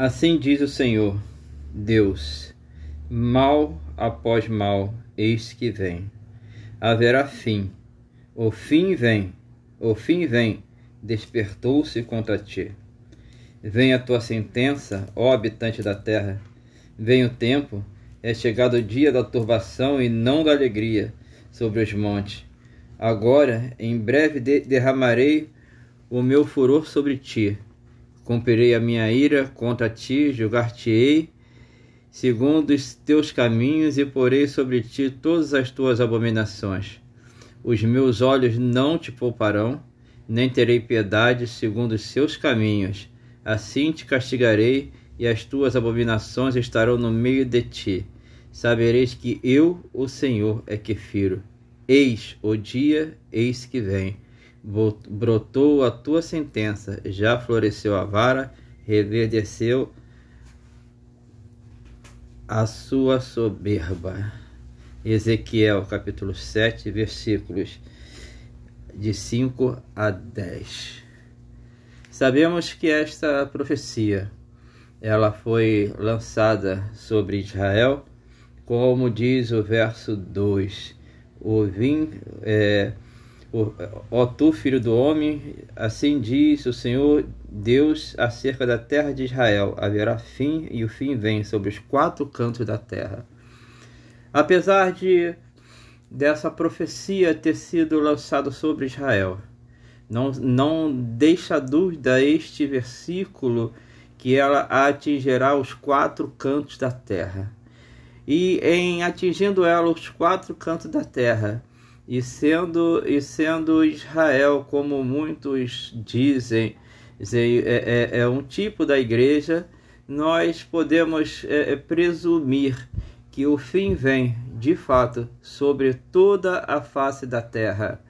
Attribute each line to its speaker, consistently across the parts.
Speaker 1: Assim diz o Senhor, Deus: mal após mal, eis que vem. Haverá fim. O fim vem, o fim vem, despertou-se contra ti. Vem a tua sentença, ó habitante da terra. Vem o tempo, é chegado o dia da turbação e não da alegria sobre os montes. Agora, em breve derramarei o meu furor sobre ti Cumprirei a minha ira contra ti, julgar-te-ei segundo os teus caminhos e porei sobre ti todas as tuas abominações. Os meus olhos não te pouparão, nem terei piedade segundo os seus caminhos. Assim te castigarei e as tuas abominações estarão no meio de ti. Sabereis que eu, o Senhor, é que firo. Eis o dia, eis que vem brotou a tua sentença, já floresceu a vara, reverdeceu a sua soberba. Ezequiel capítulo 7, versículos de 5 a 10. Sabemos que esta profecia ela foi lançada sobre Israel, como diz o verso 2. O vim, é, Ó tu, filho do homem, assim diz o Senhor Deus acerca da terra de Israel: haverá fim e o fim vem sobre os quatro cantos da terra. Apesar de dessa profecia ter sido lançada sobre Israel, não, não deixa dúvida este versículo que ela atingirá os quatro cantos da terra. E em atingindo ela os quatro cantos da terra, e sendo, e sendo Israel, como muitos dizem, é, é, é um tipo da igreja, nós podemos é, é, presumir que o fim vem, de fato, sobre toda a face da terra.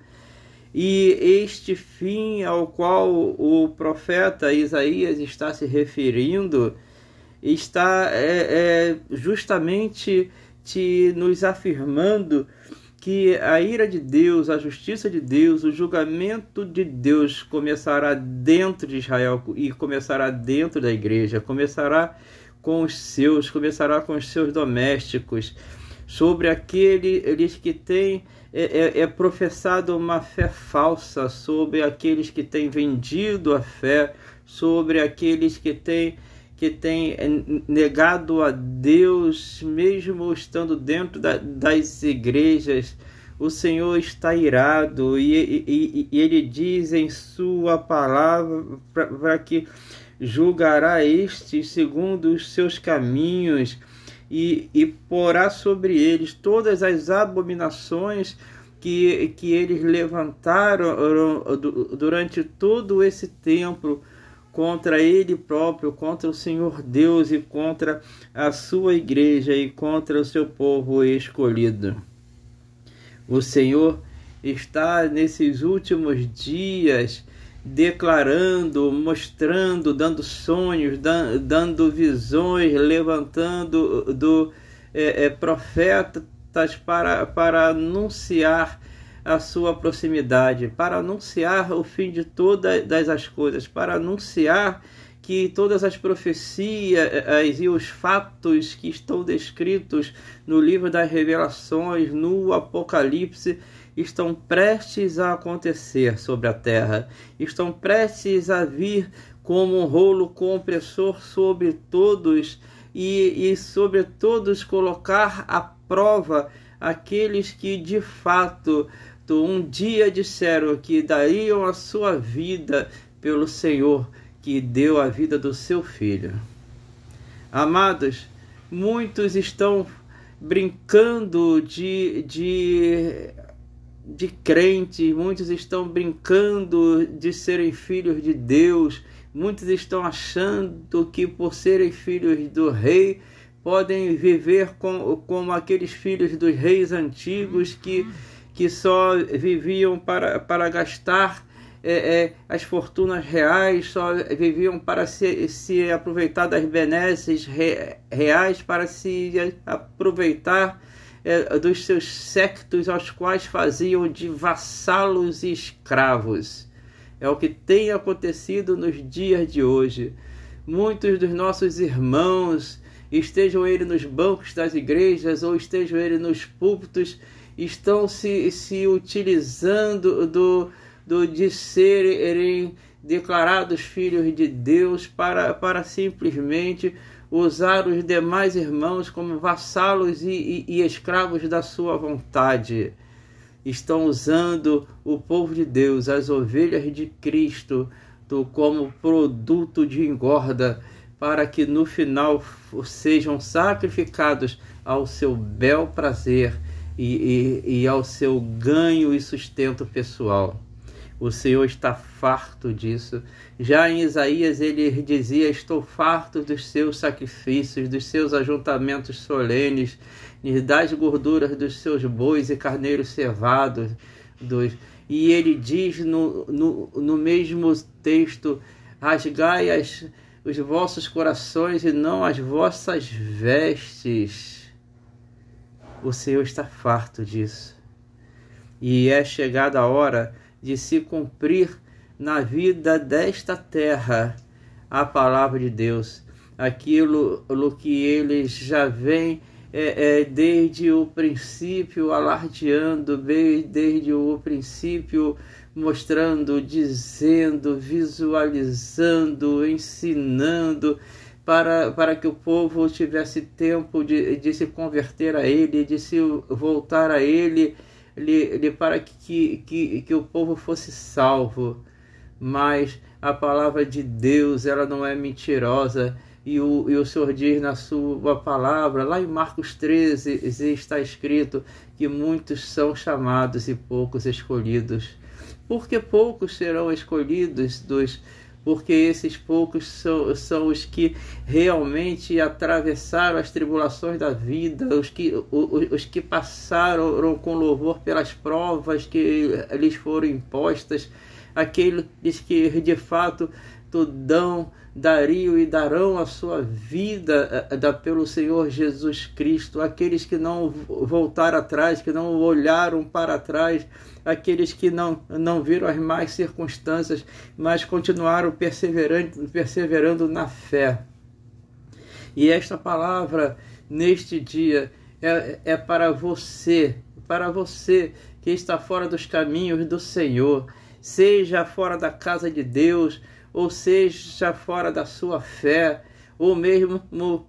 Speaker 1: E este fim ao qual o profeta Isaías está se referindo está é, é justamente te nos afirmando que a ira de Deus, a justiça de Deus, o julgamento de Deus começará dentro de Israel e começará dentro da igreja, começará com os seus, começará com os seus domésticos, sobre aqueles que têm é, é, é professado uma fé falsa, sobre aqueles que têm vendido a fé, sobre aqueles que têm que tem eh, negado a Deus, mesmo estando dentro da, das igrejas, o Senhor está irado e, e, e ele diz em Sua palavra para que julgará estes segundo os seus caminhos e, e porá sobre eles todas as abominações que, que eles levantaram durante todo esse tempo contra ele próprio, contra o Senhor Deus e contra a sua igreja e contra o seu povo escolhido. O Senhor está nesses últimos dias declarando, mostrando, dando sonhos, dando visões, levantando do é, é, profetas para, para anunciar a sua proximidade, para anunciar o fim de todas as coisas, para anunciar que todas as profecias e os fatos que estão descritos no livro das Revelações, no Apocalipse, estão prestes a acontecer sobre a terra, estão prestes a vir como um rolo compressor sobre todos e, e sobre todos colocar à prova aqueles que de fato um dia disseram que dariam a sua vida pelo Senhor que deu a vida do seu filho. Amados, muitos estão brincando de, de, de crente, muitos estão brincando de serem filhos de Deus, muitos estão achando que por serem filhos do rei podem viver com, como aqueles filhos dos reis antigos que que só viviam para, para gastar é, é, as fortunas reais, só viviam para se, se aproveitar das benesses re, reais, para se aproveitar é, dos seus sectos aos quais faziam de vassalos e escravos. É o que tem acontecido nos dias de hoje. muitos dos nossos irmãos, estejam eles nos bancos das igrejas ou estejam eles nos púlpitos, estão se, se utilizando do, do de serem declarados filhos de Deus para, para simplesmente usar os demais irmãos como vassalos e, e, e escravos da sua vontade. Estão usando o povo de Deus, as ovelhas de Cristo, como produto de engorda, para que no final sejam sacrificados ao seu bel prazer e, e, e ao seu ganho e sustento pessoal. O Senhor está farto disso. Já em Isaías ele dizia: Estou farto dos seus sacrifícios, dos seus ajuntamentos solenes, das gorduras dos seus bois e carneiros cevados. Dos... E ele diz no, no, no mesmo texto: Rasgai as, os vossos corações e não as vossas vestes. O Senhor está farto disso. E é chegada a hora de se cumprir na vida desta terra a palavra de Deus, aquilo que eles já vêm é, é, desde o princípio alardeando, desde o princípio mostrando, dizendo, visualizando, ensinando, para, para que o povo tivesse tempo de, de se converter a Ele, de se voltar a Ele para que, que, que o povo fosse salvo. Mas a palavra de Deus ela não é mentirosa. E o, e o Senhor diz na sua palavra, lá em Marcos 13, está escrito que muitos são chamados e poucos escolhidos. Porque poucos serão escolhidos dos, porque esses poucos são, são os que realmente atravessaram as tribulações da vida, os que, os, os que passaram com louvor pelas provas que lhes foram impostas, aqueles que de fato dão, dariam e darão a sua vida eh, da, pelo Senhor Jesus Cristo, aqueles que não voltaram atrás, que não olharam para trás, aqueles que não, não viram as mais circunstâncias, mas continuaram perseverando, perseverando na fé. E esta palavra, neste dia, é, é para você, para você que está fora dos caminhos do Senhor, seja fora da casa de Deus, ou seja fora da sua fé, ou mesmo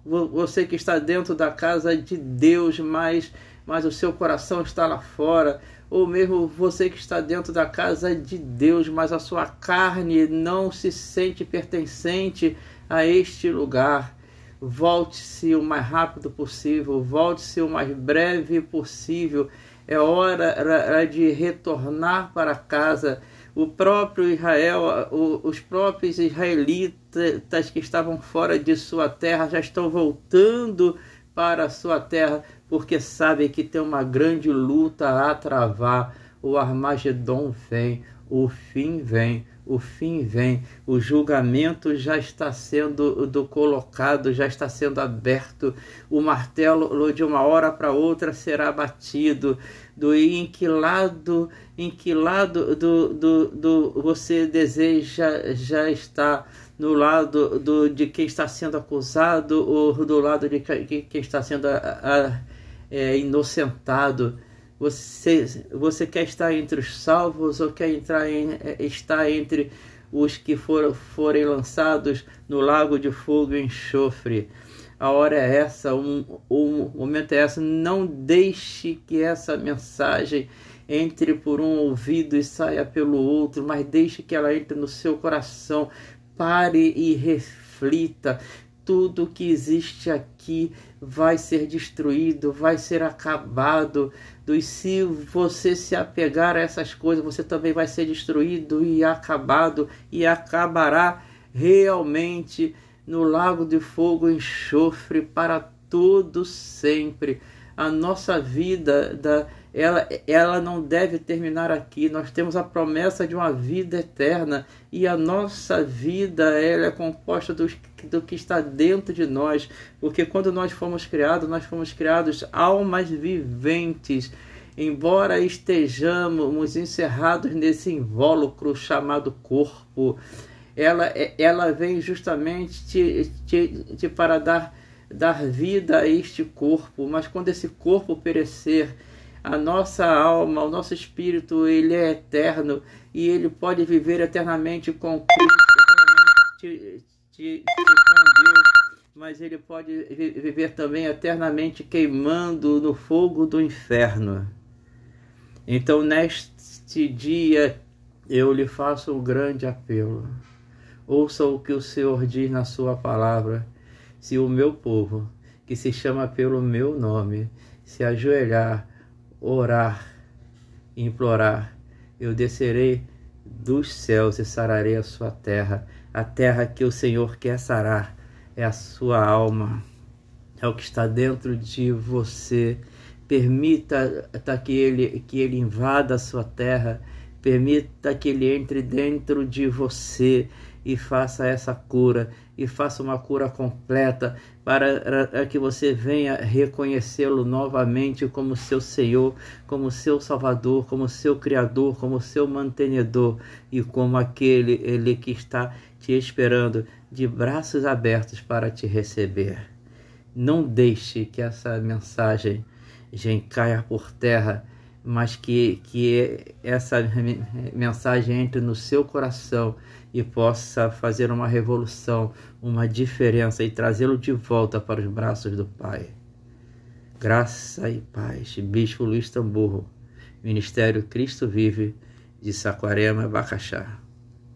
Speaker 1: você que está dentro da casa de Deus, mas, mas o seu coração está lá fora, ou mesmo você que está dentro da casa de Deus, mas a sua carne não se sente pertencente a este lugar. Volte-se o mais rápido possível, volte-se o mais breve possível. É hora de retornar para casa o próprio Israel, os próprios israelitas que estavam fora de sua terra já estão voltando para a sua terra porque sabem que tem uma grande luta a travar. O Armagedon vem, o fim vem, o fim vem, o julgamento já está sendo do colocado, já está sendo aberto, o martelo de uma hora para outra será batido, do em que lado, em que lado do, do, do você deseja já está? No lado do, de quem está sendo acusado ou do lado de quem está sendo a, a, é, inocentado você, você quer estar entre os salvos ou quer entrar em, é, estar entre os que for, forem lançados no lago de fogo e enxofre? A hora é essa, o um, um momento é essa. Não deixe que essa mensagem entre por um ouvido e saia pelo outro, mas deixe que ela entre no seu coração. Pare e reflita tudo que existe aqui vai ser destruído, vai ser acabado. E se você se apegar a essas coisas, você também vai ser destruído e acabado e acabará realmente no lago de fogo enxofre para todo sempre. A nossa vida da ela, ela não deve terminar aqui. Nós temos a promessa de uma vida eterna e a nossa vida ela é composta do, do que está dentro de nós, porque quando nós fomos criados, nós fomos criados almas viventes. Embora estejamos encerrados nesse invólucro chamado corpo, ela, ela vem justamente te, te, te para dar, dar vida a este corpo, mas quando esse corpo perecer, a nossa alma, o nosso espírito, ele é eterno e ele pode viver eternamente com Cristo, eternamente te, te, com Deus, mas ele pode viver também eternamente queimando no fogo do inferno. Então, neste dia, eu lhe faço um grande apelo. Ouça o que o Senhor diz na sua palavra. Se o meu povo, que se chama pelo meu nome, se ajoelhar, orar, implorar, eu descerei dos céus e sararei a sua terra. A terra que o Senhor quer sarar é a sua alma, é o que está dentro de você. Permita tá, que, ele, que ele invada a sua terra, permita que ele entre dentro de você e faça essa cura e faça uma cura completa para que você venha reconhecê-lo novamente como seu Senhor, como seu Salvador, como seu Criador, como seu mantenedor e como aquele ele que está te esperando de braços abertos para te receber. Não deixe que essa mensagem caia por terra mas que, que essa mensagem entre no seu coração e possa fazer uma revolução, uma diferença e trazê-lo de volta para os braços do Pai. Graça e paz. Bispo Luiz Tamburro, Ministério Cristo Vive, de Saquarema, Bacaxá.